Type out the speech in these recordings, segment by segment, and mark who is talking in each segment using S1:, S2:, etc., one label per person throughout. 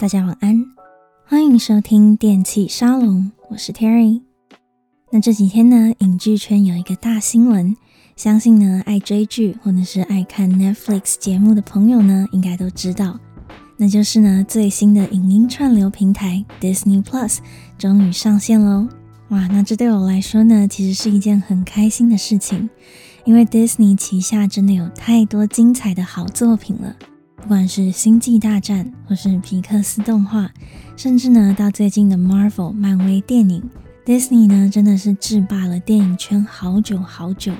S1: 大家晚安，欢迎收听电器沙龙，我是 Terry。那这几天呢，影剧圈有一个大新闻，相信呢爱追剧或者是爱看 Netflix 节目的朋友呢，应该都知道，那就是呢最新的影音串流平台 Disney Plus 终于上线喽！哇，那这对我来说呢，其实是一件很开心的事情，因为 Disney 旗下真的有太多精彩的好作品了。不管是《星际大战》，或是皮克斯动画，甚至呢到最近的 Marvel 漫威电影，Disney 呢真的是制霸了电影圈好久好久。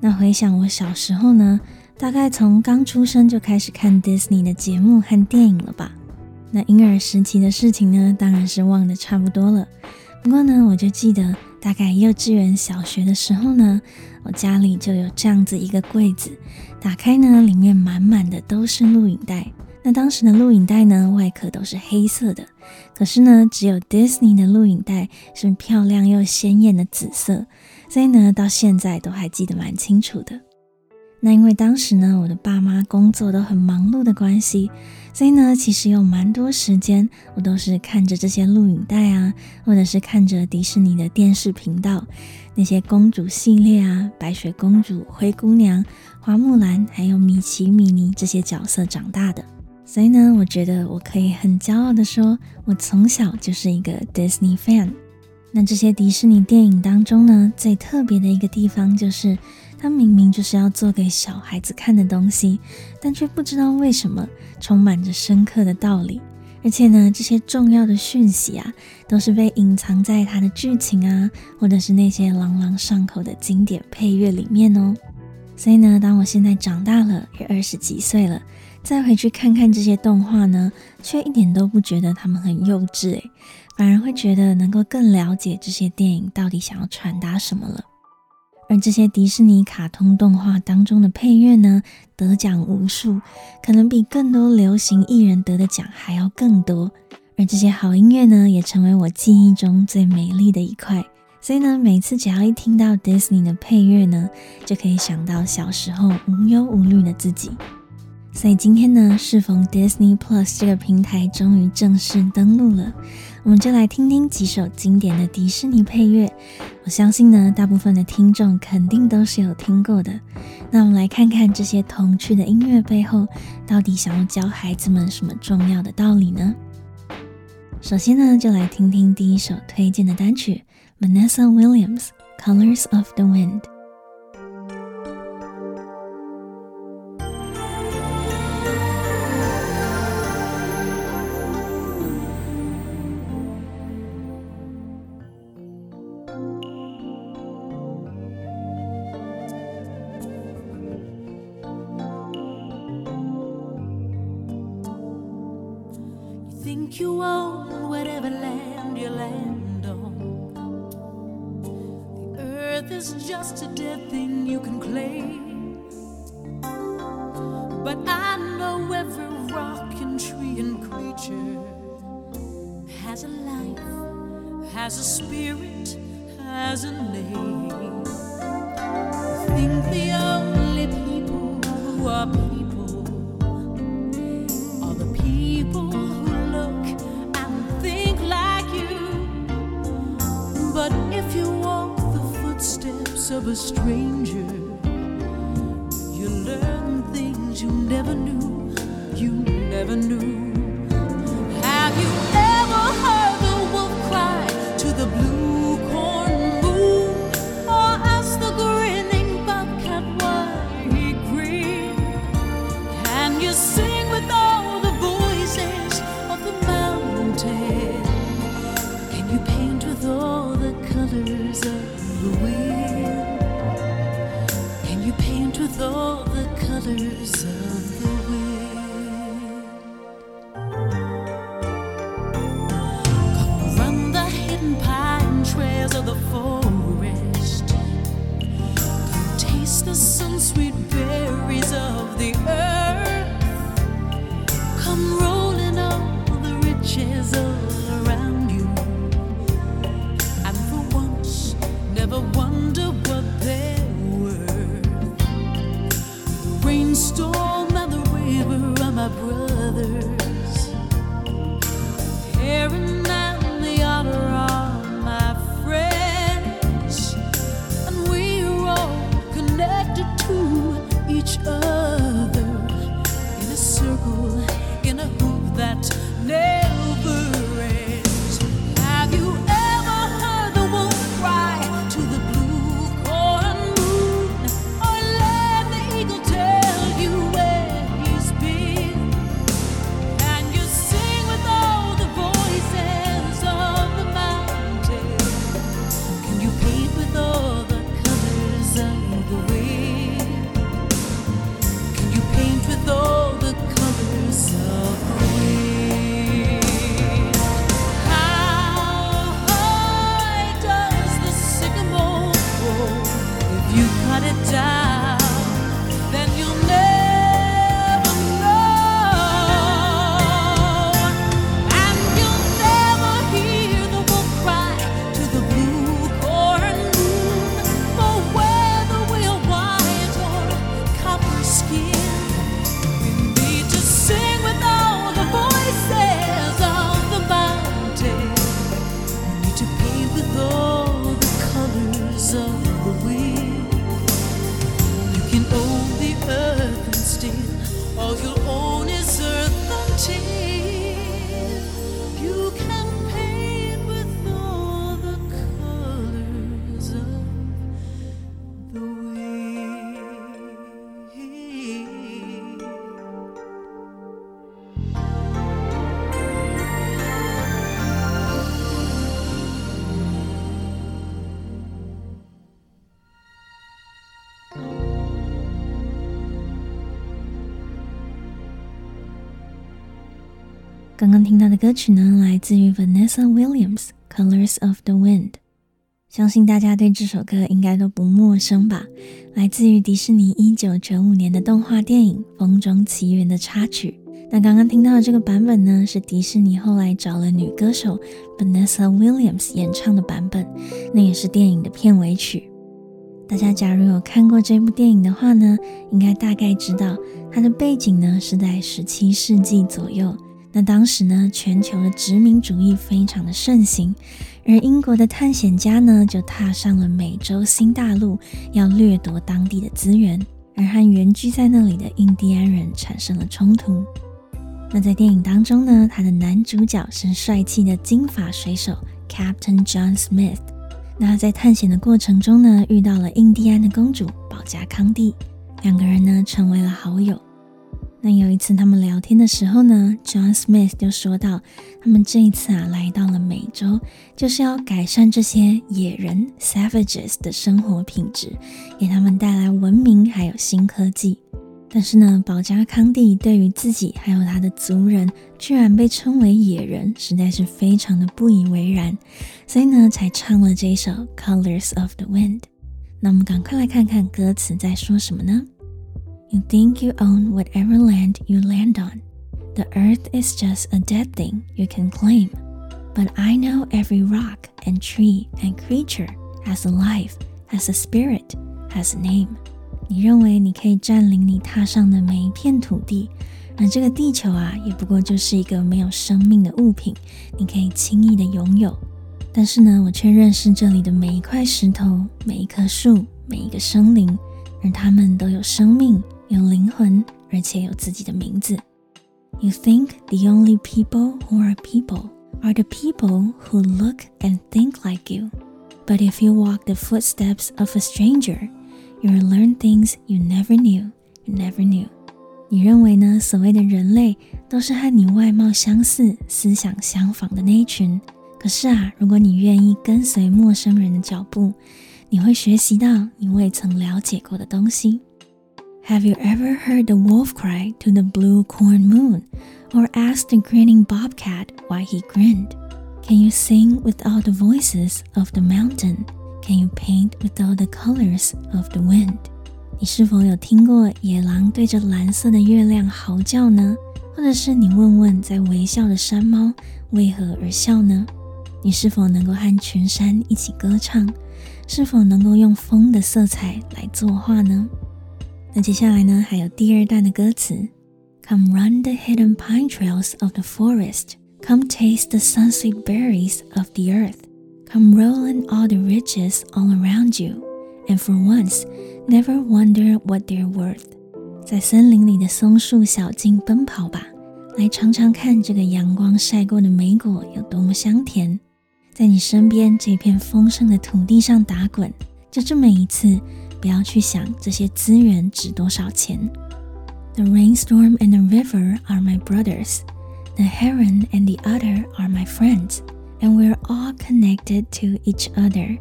S1: 那回想我小时候呢，大概从刚出生就开始看 Disney 的节目和电影了吧？那婴儿时期的事情呢，当然是忘得差不多了。不过呢，我就记得大概幼稚园、小学的时候呢。我家里就有这样子一个柜子，打开呢，里面满满的都是录影带。那当时的录影带呢，外壳都是黑色的，可是呢，只有 Disney 的录影带是漂亮又鲜艳的紫色，所以呢，到现在都还记得蛮清楚的。那因为当时呢，我的爸妈工作都很忙碌的关系。所以呢，其实有蛮多时间，我都是看着这些录影带啊，或者是看着迪士尼的电视频道，那些公主系列啊，白雪公主、灰姑娘、花木兰，还有米奇、米妮这些角色长大的。所以呢，我觉得我可以很骄傲的说，我从小就是一个 Disney fan。那这些迪士尼电影当中呢，最特别的一个地方就是。它明明就是要做给小孩子看的东西，但却不知道为什么充满着深刻的道理。而且呢，这些重要的讯息啊，都是被隐藏在它的剧情啊，或者是那些朗朗上口的经典配乐里面哦。所以呢，当我现在长大了，也二十几岁了，再回去看看这些动画呢，却一点都不觉得它们很幼稚诶，反而会觉得能够更了解这些电影到底想要传达什么了。而这些迪士尼卡通动画当中的配乐呢，得奖无数，可能比更多流行艺人得的奖还要更多。而这些好音乐呢，也成为我记忆中最美丽的一块。所以呢，每次只要一听到 Disney 的配乐呢，就可以想到小时候无忧无虑的自己。所以今天呢，适逢 Disney Plus 这个平台终于正式登陆了，我们就来听听几首经典的迪士尼配乐。我相信呢，大部分的听众肯定都是有听过的。那我们来看看这些童趣的音乐背后，到底想要教孩子们什么重要的道理呢？首先呢，就来听听第一首推荐的单曲，Vanessa Williams，《Colors of the Wind》。think you own
S2: whatever land you land on. The earth is just a dead thing you can claim. But I know every rock and tree and creature has a life, has a spirit, has a name. a stranger. You paint with all the colors of the wind.
S1: 听到的歌曲呢，来自于 Vanessa Williams，《Colors of the Wind》。相信大家对这首歌应该都不陌生吧？来自于迪士尼一九九五年的动画电影《风中奇缘》的插曲。那刚刚听到的这个版本呢，是迪士尼后来找了女歌手 Vanessa Williams 演唱的版本，那也是电影的片尾曲。大家假如有看过这部电影的话呢，应该大概知道它的背景呢是在十七世纪左右。那当时呢，全球的殖民主义非常的盛行，而英国的探险家呢就踏上了美洲新大陆，要掠夺当地的资源，而和原居在那里的印第安人产生了冲突。那在电影当中呢，他的男主角是帅气的金发水手 Captain John Smith。那在探险的过程中呢，遇到了印第安的公主保加康蒂，两个人呢成为了好友。那有一次他们聊天的时候呢，John Smith 就说到，他们这一次啊来到了美洲，就是要改善这些野人 Savages 的生活品质，给他们带来文明还有新科技。但是呢，保加康蒂对于自己还有他的族人居然被称为野人，实在是非常的不以为然，所以呢才唱了这一首 Colors of the Wind。那我们赶快来看看歌词在说什么呢 ？You think you own whatever land you land on. The earth is just a dead thing you can claim. But I know every rock and tree and creature has a life, has a spirit, has a name. 你认为你可以占领你踏上的每一片土地，而这个地球啊，也不过就是一个没有生命的物品，你可以轻易的拥有。但是呢，我却认识这里的每一块石头、每一棵树、每一个生灵，而它们都有生命。 有灵魂，而且有自己的名字。You think the only people who are people are the people who look and think like you. But if you walk the footsteps of a stranger, you will learn things you never knew. You never knew. 你认为呢？所谓的人类都是和你外貌相似、思想相仿的那一群。可是啊，如果你愿意跟随陌生人的脚步，你会学习到你未曾了解过的东西。Have you ever heard the wolf cry to the blue corn moon, or asked the grinning bobcat why he grinned? Can you sing with all the voices of the mountain? Can you paint with all the colors of the wind? 你是否有听过野狼对着蓝色的月亮嚎叫呢？或者是你问问在微笑的山猫为何而笑呢？你是否能够和群山一起歌唱？是否能够用风的色彩来作画呢？ 那接下来呢，还有第二段的歌词：Come run the hidden pine trails of the forest, come taste the sun-sweet berries of the earth, come roll in all the riches all around you, and for once, never wonder what they're worth。在森林里的松树小径奔跑吧，来尝尝看这个阳光晒过的莓果有多么香甜。在你身边这片丰盛的土地上打滚，就这么一次。不要去想这些资源值多少钱。The rainstorm and the river are my brothers. The heron and the otter are my friends. And we're all connected to each other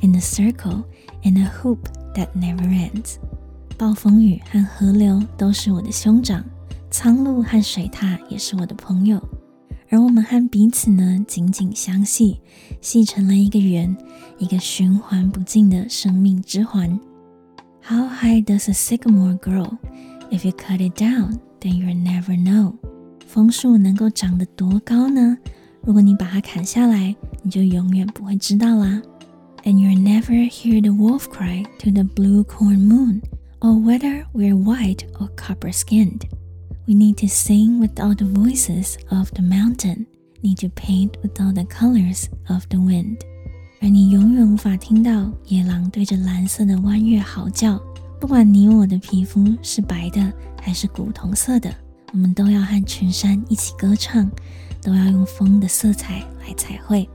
S1: in a circle in a hoop that never ends. 暴风雨和河流都是我的兄长，苍鹭和水獭也是我的朋友，而我们和彼此呢紧紧相系，系成了一个圆，一个循环不尽的生命之环。How high does a sycamore grow? If you cut it down, then you'll never know. 枫树能够长得多高呢？如果你把它砍下来，你就永远不会知道啦。And you'll never hear the wolf cry to the blue corn moon, or whether we're white or copper skinned. We need to sing with all the voices of the mountain, need to paint with all the colors of the wind. 而你永远无法听到野狼对着蓝色的弯月嚎叫。不管你我的皮肤是白的还是古铜色的，我们都要和群山一起歌唱，都要用风的色彩来彩绘。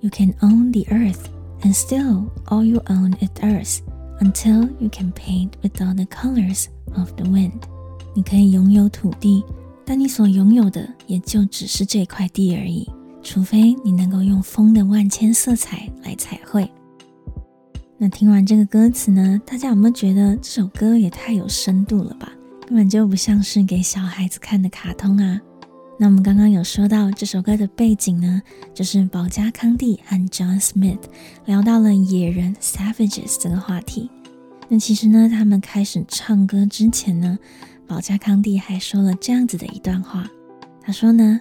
S1: You can own the earth, and still all you own is earth, until you can paint with all the colors of the wind. 你可以拥有土地，但你所拥有的也就只是这块地而已。除非你能够用风的万千色彩来彩绘。那听完这个歌词呢，大家有没有觉得这首歌也太有深度了吧？根本就不像是给小孩子看的卡通啊！那我们刚刚有说到这首歌的背景呢，就是保加康蒂和 John Smith 聊到了野人 Savages 这个话题。那其实呢，他们开始唱歌之前呢，保加康蒂还说了这样子的一段话。他说呢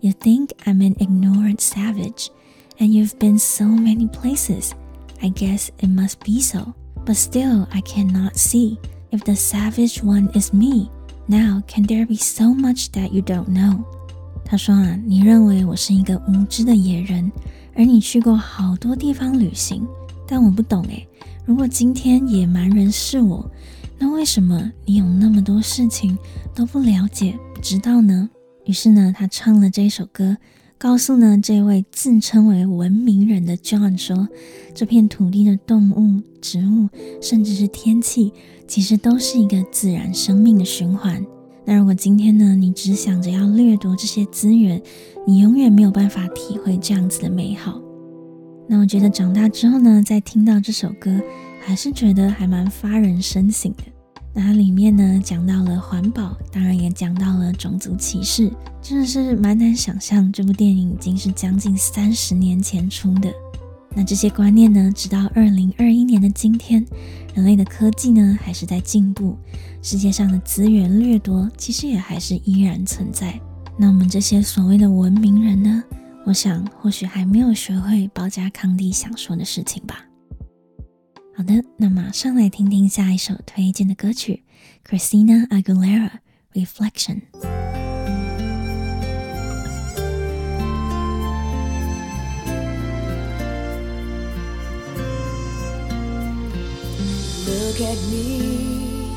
S1: ：“You think I'm an ignorant savage, and you've been so many places. I guess it must be so, but still I cannot see if the savage one is me. Now can there be so much that you don't know?” 他说啊，你认为我是一个无知的野人，而你去过好多地方旅行，但我不懂诶。如果今天野蛮人是我，那为什么你有那么多事情都不了解、不知道呢？ 于是呢，他唱了这首歌，告诉呢这位自称为文明人的 John 说，这片土地的动物、植物，甚至是天气，其实都是一个自然生命的循环。那如果今天呢，你只想着要掠夺这些资源，你永远没有办法体会这样子的美好。那我觉得长大之后呢，再听到这首歌，还是觉得还蛮发人深省的。那里面呢，讲到了环保，当然也讲到了种族歧视，真的是蛮难想象，这部电影已经是将近三十年前出的。那这些观念呢，直到二零二一年的今天，人类的科技呢还是在进步，世界上的资源掠夺其实也还是依然存在。那我们这些所谓的文明人呢，我想或许还没有学会宝嘉康蒂想说的事情吧。好的，那马上来听听下一首推荐的歌曲，Christina Aguilera
S3: Reflection。Look at me,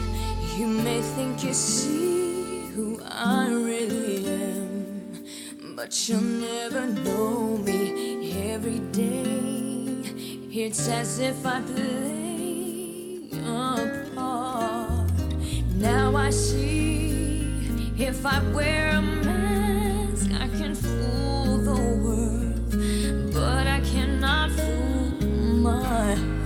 S3: you may think you see who I really am, but you'll never know me every day. It's as if I play a part. Now I see if I wear a mask, I can fool the world, but I cannot fool my heart.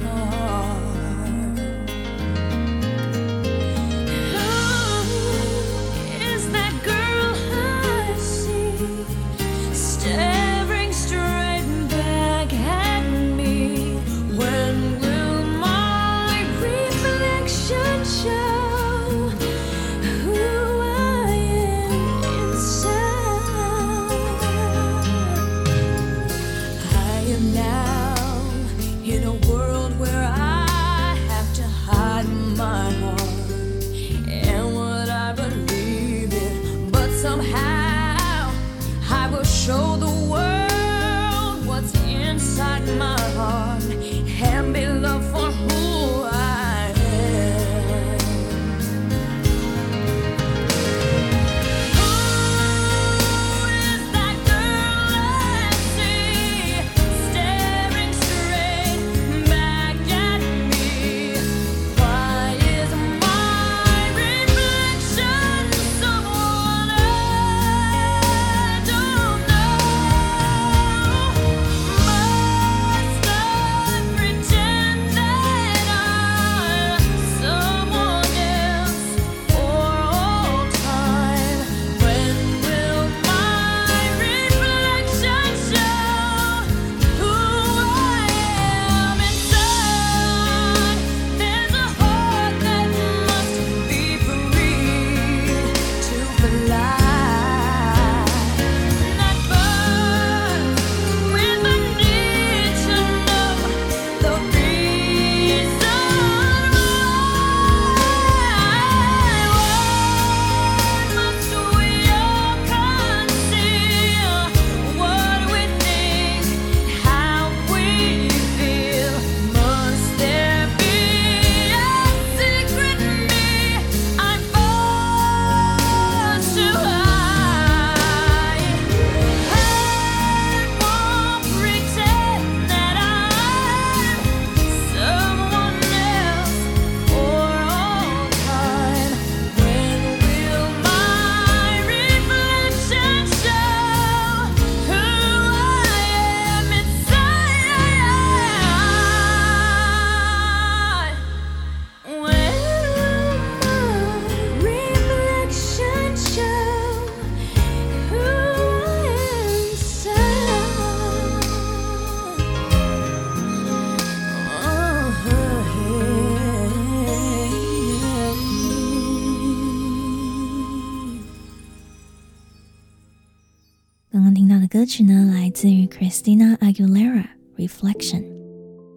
S1: 曲呢，来自于 Christina Aguilera Reflection。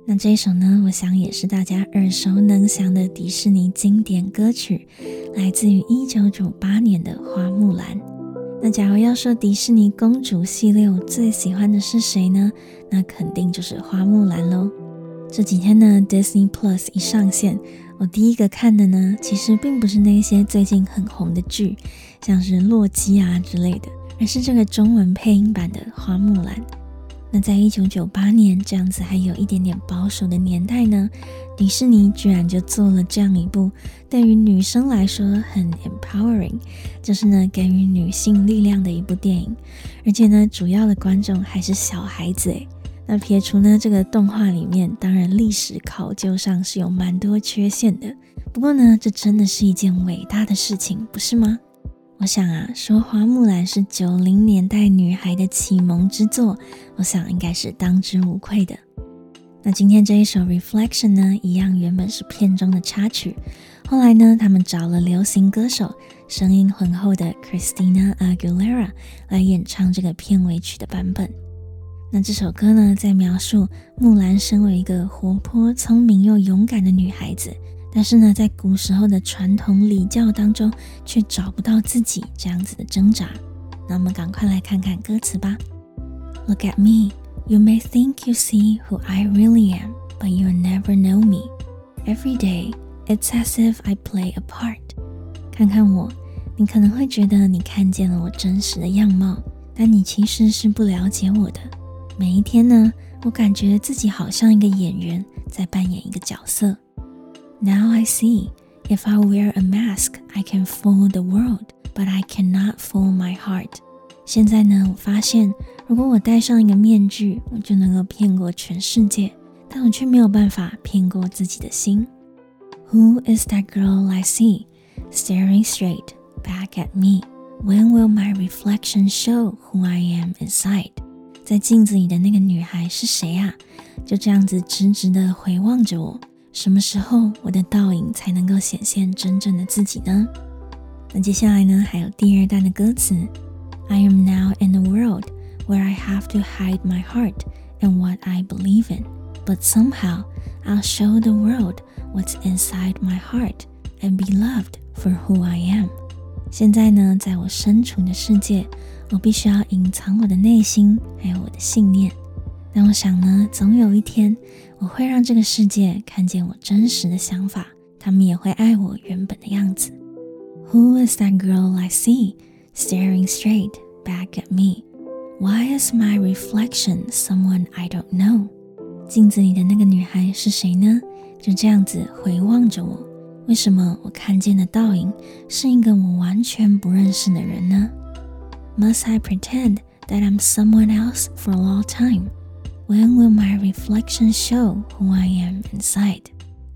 S1: 那这一首呢，我想也是大家耳熟能详的迪士尼经典歌曲，来自于一九九八年的《花木兰》。那假如要说迪士尼公主系列，我最喜欢的是谁呢？那肯定就是花木兰喽。这几天呢，Disney Plus 一上线，我第一个看的呢，其实并不是那些最近很红的剧，像是洛基啊之类的，而是这个中文配音版的花木兰。那在一九九八年这样子还有一点点保守的年代呢，迪士尼居然就做了这样一部对于女生来说很 empowering，就是呢给予女性力量的一部电影，而且呢主要的观众还是小孩子诶。那撇除呢这个动画里面，当然历史考究上是有蛮多缺陷的，不过呢这真的是一件伟大的事情，不是吗？我想啊，说花木兰是九零年代女孩的启蒙之作，我想应该是当之无愧的。那今天这一首《Reflection》呢，一样原本是片中的插曲，后来呢，他们找了流行歌手，声音浑厚的 Christina Aguilera 来演唱这个片尾曲的版本。那这首歌呢，在描述木兰身为一个活泼、聪明又勇敢的女孩子。但是呢，在古时候的传统礼教当中，却找不到自己这样子的挣扎。那我们赶快来看看歌词吧。Look at me, you may think you see who I really am, but you never know me. Every day, it's as if I play a part. 看看我，你可能会觉得你看见了我真实的样貌，但你其实是不了解我的。每一天呢，我感觉自己好像一个演员，在扮演一个角色。Now I see, if I wear a mask, I can fool the world, but I cannot fool my heart. 现在呢，我发现，如果我戴上一个面具，我就能够骗过全世界，但我却没有办法骗过自己的心。Who is that girl I see, staring straight back at me? When will my reflection show who I am inside? 在镜子里的那个女孩是谁啊？就这样子直直的回望着我。 什么时候我的倒影才能够显现真正的自己呢？那接下来呢，还有第二段的歌词：I am now in a world where I have to hide my heart and what I believe in, but somehow I'll show the world what's inside my heart and be loved for who I am。现在呢，在我身处的世界，我必须要隐藏我的内心，还有我的信念。但我想呢，总有一天我会让这个世界看见我真实的想法，他们也会爱我原本的样子。Who is that girl I see staring straight back at me? Why is my reflection someone I don't know? 镜子里的那个女孩是谁呢？就这样子回望着我，为什么我看见的倒影是一个我完全不认识的人呢？Must I pretend that I'm someone else for a long time? When will my reflection show who I am inside？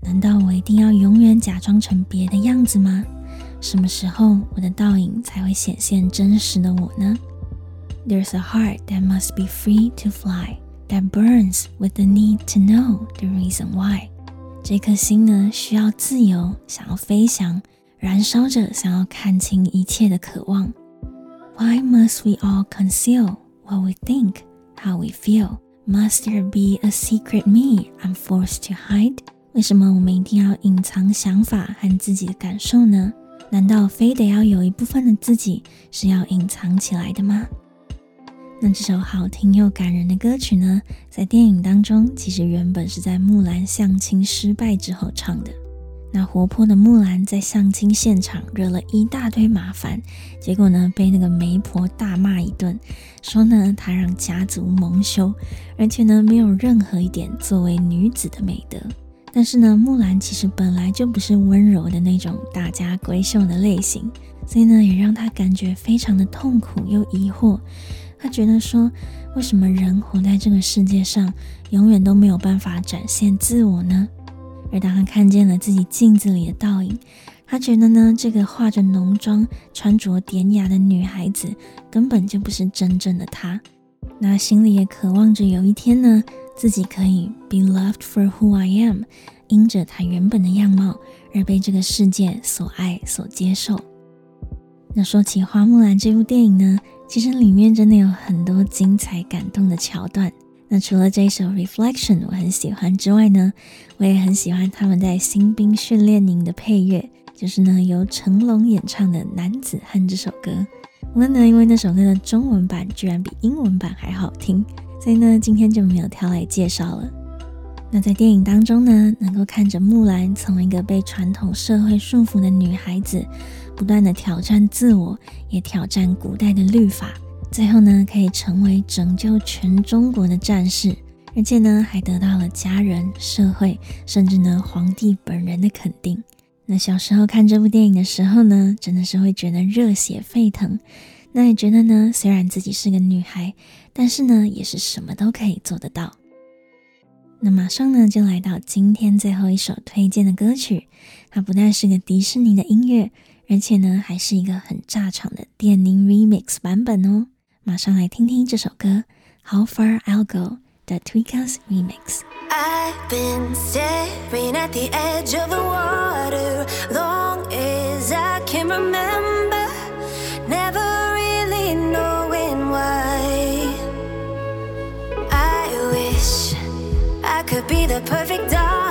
S1: 难道我一定要永远假装成别的样子吗？什么时候我的倒影才会显现真实的我呢？There's a heart that must be free to fly, that burns with the need to know the reason why。这颗心呢，需要自由，想要飞翔，燃烧着想要看清一切的渴望。Why must we all conceal what we think, how we feel? Must there be a secret me I'm forced to hide？为什么我们一定要隐藏想法和自己的感受呢？难道非得要有一部分的自己是要隐藏起来的吗？那这首好听又感人的歌曲呢，在电影当中其实原本是在木兰相亲失败之后唱的。那活泼的木兰在相亲现场惹了一大堆麻烦，结果呢，被那个媒婆大骂一顿，说呢她让家族蒙羞，而且呢没有任何一点作为女子的美德。但是呢，木兰其实本来就不是温柔的那种大家闺秀的类型，所以呢也让她感觉非常的痛苦又疑惑。她觉得说，为什么人活在这个世界上，永远都没有办法展现自我呢？而当他看见了自己镜子里的倒影，他觉得呢，这个化着浓妆、穿着典雅的女孩子根本就不是真正的她。那心里也渴望着有一天呢，自己可以 be loved for who I am，因着她原本的样貌而被这个世界所爱、所接受。那说起《花木兰》这部电影呢，其实里面真的有很多精彩感动的桥段。那除了这首《Reflection》我很喜欢之外呢，我也很喜欢他们在新兵训练营的配乐，就是呢由成龙演唱的《男子汉》这首歌。不过呢，因为那首歌的中文版居然比英文版还好听，所以呢今天就没有挑来介绍了。那在电影当中呢，能够看着木兰从一个被传统社会束缚的女孩子，不断的挑战自我，也挑战古代的律法，最后呢，可以成为拯救全中国的战士，而且呢，还得到了家人、社会，甚至呢，皇帝本人的肯定。那小时候看这部电影的时候呢，真的是会觉得热血沸腾。那也觉得呢，虽然自己是个女孩，但是呢，也是什么都可以做得到。那马上呢，就来到今天最后一首推荐的歌曲。它不但是个迪士尼的音乐，而且呢，还是一个很炸场的电音 remix 版本哦。马上来听听这首歌《How Far I'll Go》的 Tweekaz
S3: Remix。I've been staring at the edge of the water long as I can remember, never I could be the perfect daughter,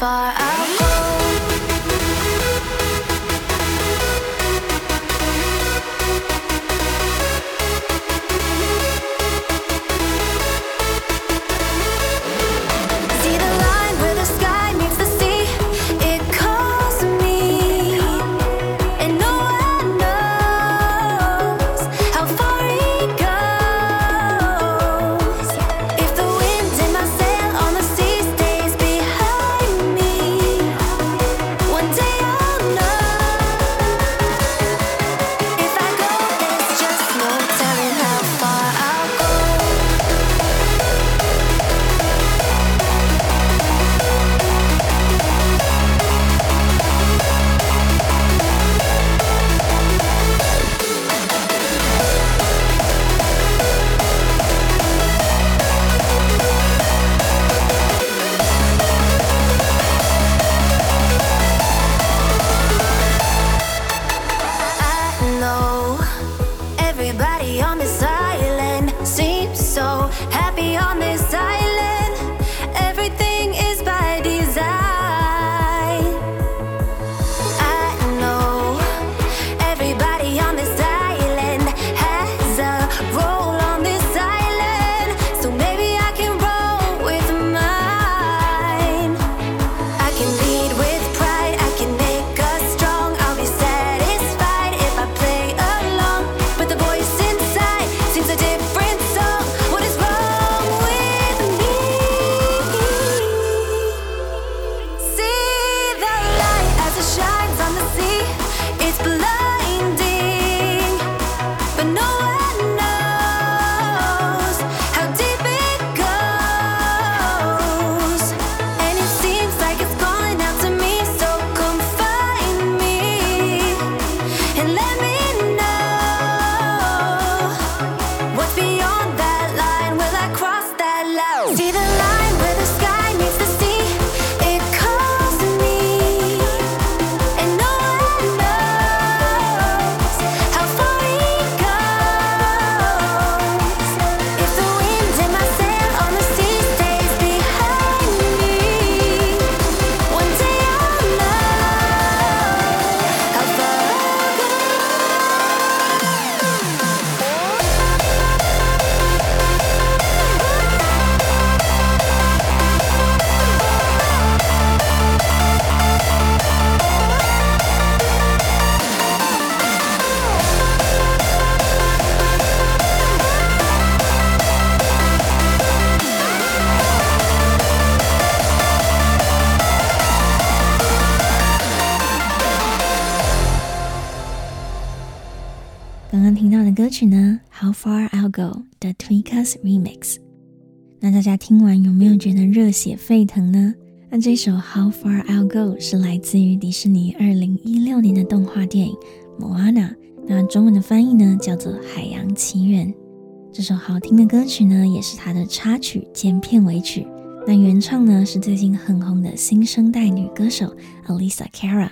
S3: Far
S1: 大家听完有没有觉得热血沸腾呢？那这首 How Far I'll Go 是来自于迪士尼二零一六年的动画电影《Moana》，那中文的翻译呢叫做《海洋奇缘》。这首好听的歌曲呢，也是它的插曲兼片尾曲。那原唱呢是最近很红的新生代女歌手 Alisa Cara。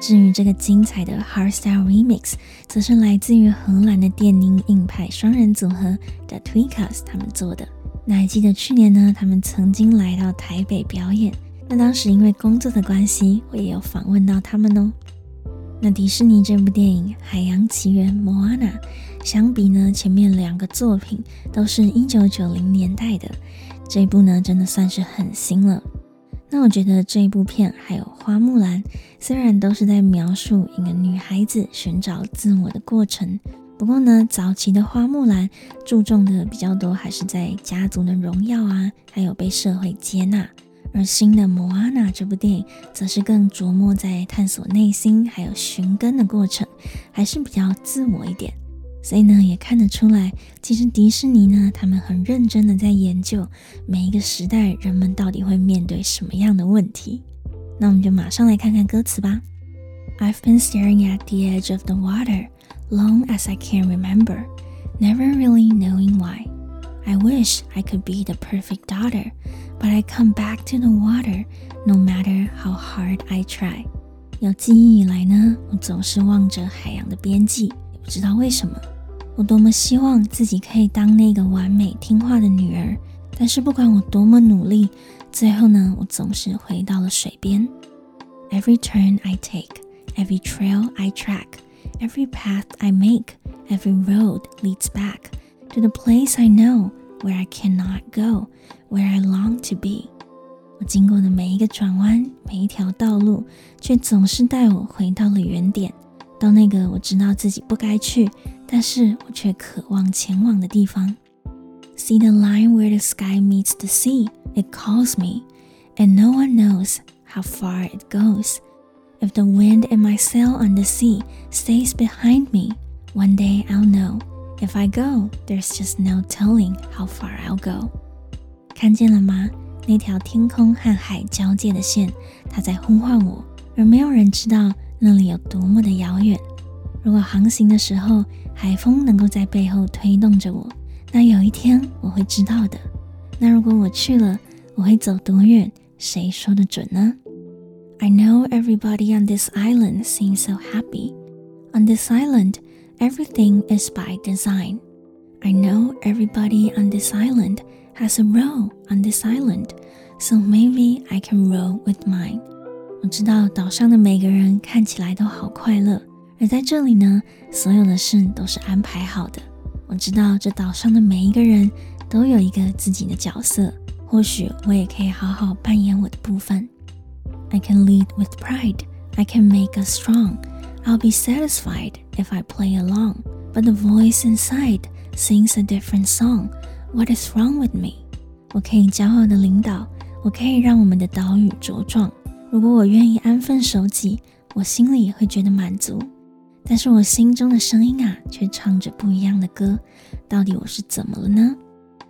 S1: 至于这个精彩的 Hardstyle Remix，则是来自于荷兰的电音硬派双人组合 The Tweekaz 他们做的。那还记得去年呢，他们曾经来到台北表演。那当时因为工作的关系，我也有访问到他们哦。那迪士尼这部电影《海洋奇缘》Moana，相比呢前面两个作品都是一九九零年代的，这部呢真的算是很新了。那我觉得这部片还有花木兰，虽然都是在描述一个女孩子寻找自我的过程，不过呢早期的花木兰注重的比较多，还是在家族的荣耀啊，还有被社会接纳。而新的《莫阿娜》这部电影，则是更琢磨在探索内心，还有寻根的过程，还是比较自我一点。所以呢，也看得出来，其实迪士尼呢，他们很认真的在研究每一个时代人们到底会面对什么样的问题。那我们就马上来看看歌词吧。I've been staring at the edge of the water long as I can remember, never really knowing why. I wish I could be the perfect daughter. But I come back to the water, no matter how hard I try。有记忆以来呢，我总是望着海洋的边际，也不知道为什么。我多么希望自己可以当那个完美听话的女儿，但是不管我多么努力，最后呢，我总是回到了水边。Every turn I take, every trail I track, every path I make, every road leads back to the place I know where I cannot go. Where I long to be，我经过的每一个转弯，每一条道路，却总是带我回到了原点，到那个我知道自己不该去，但是我却渴望前往的地方。See the line where the sky meets the sea, it calls me, and no one knows how far it goes. If the wind in my sail on the sea stays behind me, one day I'll know. If I go, there's just no telling how far I'll go. 看见了吗？那条天空和海交界的线，它在呼唤我，而没有人知道那里有多么的遥远。如果航行的时候，海风能够在背后推动着我，那有一天我会知道的。那如果我去了，我会走多远？谁说得准呢 ？I know everybody on this island seems so happy. On this island, everything is by design. I know everybody on this island. Has a row on this island, so maybe I can row with mine. 我知道岛上的每个人看起来都好快乐，而在这里呢，所有的事都是安排好的。我知道这岛上的每一个人都有一个自己的角色，或许我也可以好好扮演我的部分。 I can lead with pride, I can make us strong. I'll be satisfied if I play along, but the voice inside sings a different song. What is wrong with me？我可以骄傲的领导，我可以让我们的岛屿茁壮。如果我愿意安分守己，我心里会觉得满足。但是我心中的声音啊，却唱着不一样的歌。到底我是怎么了呢？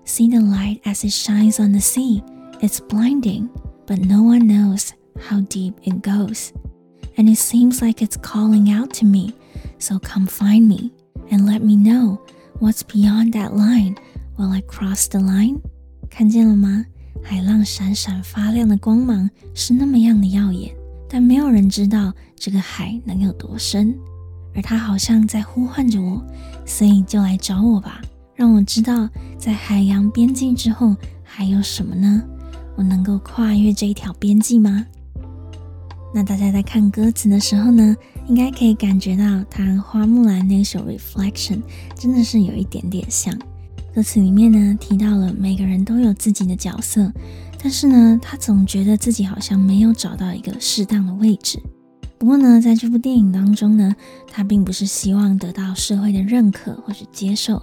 S1: See the light as it shines on the sea. It's blinding, but no one knows how deep it goes. And it seems like it's calling out to me. So come find me and let me know what's beyond that line. Will I cross the line？看见了吗？海浪闪闪发亮的光芒是那么样的耀眼，但没有人知道这个海能有多深。而它好像在呼唤着我，所以就来找我吧，让我知道在海洋边际之后还有什么呢？我能够跨越这一条边际吗？ 那大家在看歌词的时候呢，应该可以感觉到他花木兰那首《Reflection》真的是有一点点像。歌词里面呢，提到了每个人都有自己的角色，但是呢，他总觉得自己好像没有找到一个适当的位置。不过呢，在这部电影当中呢，他并不是希望得到社会的认可或是接受，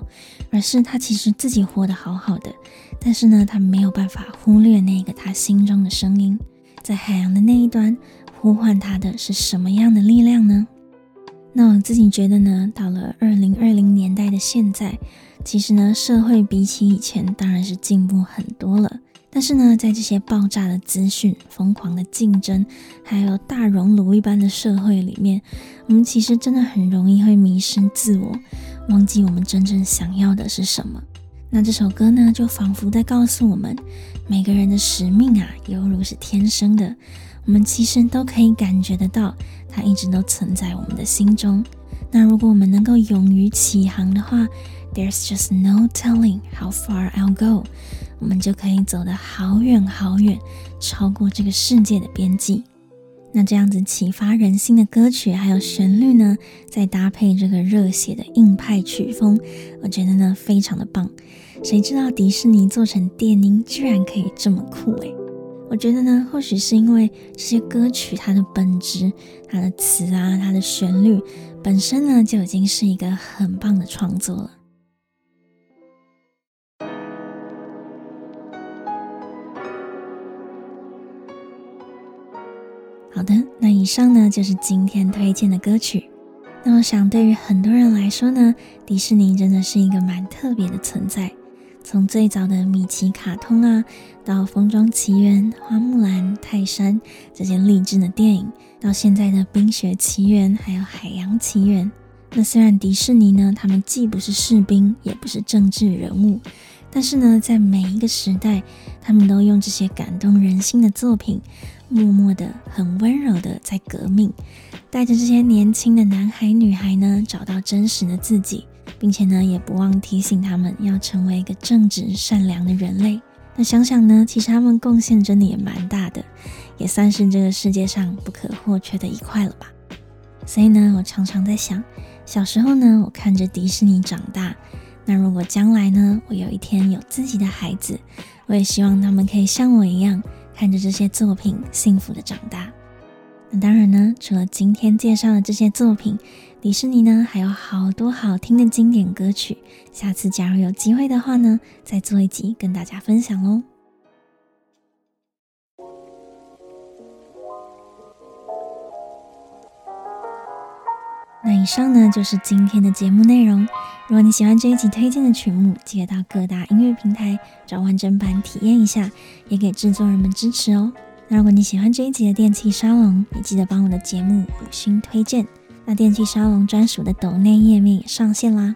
S1: 而是他其实自己活得好好的，但是呢，他没有办法忽略那个他心中的声音，在海洋的那一端呼唤他的是什么样的力量呢？那我自己觉得呢，到了二零二零年代的现在，其实呢，社会比起以前当然是进步很多了。但是呢，在这些爆炸的资讯、疯狂的竞争，还有大熔炉一般的社会里面，我们其实真的很容易会迷失自我，忘记我们真正想要的是什么。那这首歌呢，就仿佛在告诉我们，每个人的使命啊，犹如是天生的，我们其实都可以感觉得到，它一直都存在我们的心中。那如果我们能够勇于起航的话，There's just no telling how far I'll go，我们就可以走得好远好远，超过这个世界的边际。那这样子启发人心的歌曲还有旋律呢，再搭配这个热血的硬派曲风，我觉得呢非常的棒。谁知道迪士尼做成电音居然可以这么酷诶，我觉得呢，或许是因为这些歌曲它的本质、它的词啊、它的旋律本身呢就已经是一个很棒的创作了。好的，那以上呢就是今天推荐的歌曲。那我想，对于很多人来说呢，迪士尼真的是一个蛮特别的存在。从最早的米奇卡通啊，到《风中奇缘》、《花木兰》、《泰山》这些励志的电影，到现在的《冰雪奇缘》还有《海洋奇缘》。那虽然迪士尼呢，他们既不是士兵，也不是政治人物。但是呢，在每一个时代，他们都用这些感动人心的作品，默默的、很温柔的在革命，带着这些年轻的男孩女孩呢，找到真实的自己，并且呢，也不忘提醒他们要成为一个正直善良的人类。那想想呢，其实他们贡献真的也蛮大的，也算是这个世界上不可或缺的一块了吧。所以呢，我常常在想，小时候呢，我看着迪士尼长大。那如果将来呢，我有一天有自己的孩子，我也希望他们可以像我一样，看着这些作品幸福的长大。那当然呢，除了今天介绍的这些作品，迪士尼呢还有好多好听的经典歌曲。下次假如有机会的话呢，再做一集跟大家分享喽。那以上呢就是今天的节目内容。如果你喜欢这一集推荐的曲目，记得到各大音乐平台找完整版体验一下，也给制作人们支持哦。那如果你喜欢这一集的电器沙龙，也记得帮我的节目五星推荐。那电器沙龙专属的抖内页面也上线啦，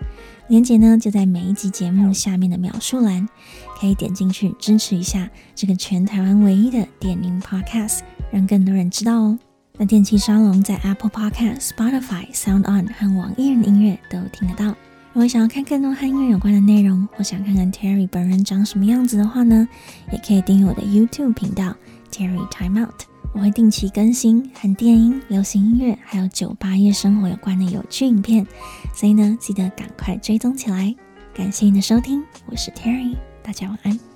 S1: 链接呢就在每一集节目下面的描述栏，可以点进去支持一下这个全台湾唯一的电音 Podcast，让更多人知道哦。那电器沙龙在 Apple Podcast、Spotify、Sound On 和网易云音乐都听得到。如果想要看更多和音乐有关的内容，或想看看 Terry 本人长什么样子的话呢，也可以订阅我的 YouTube 频道 Terry Time Out。我会定期更新和电音、流行音乐还有酒吧夜生活有关的有趣影片，所以呢，记得赶快追踪起来。感谢你的收听，我是 Terry，大家晚安。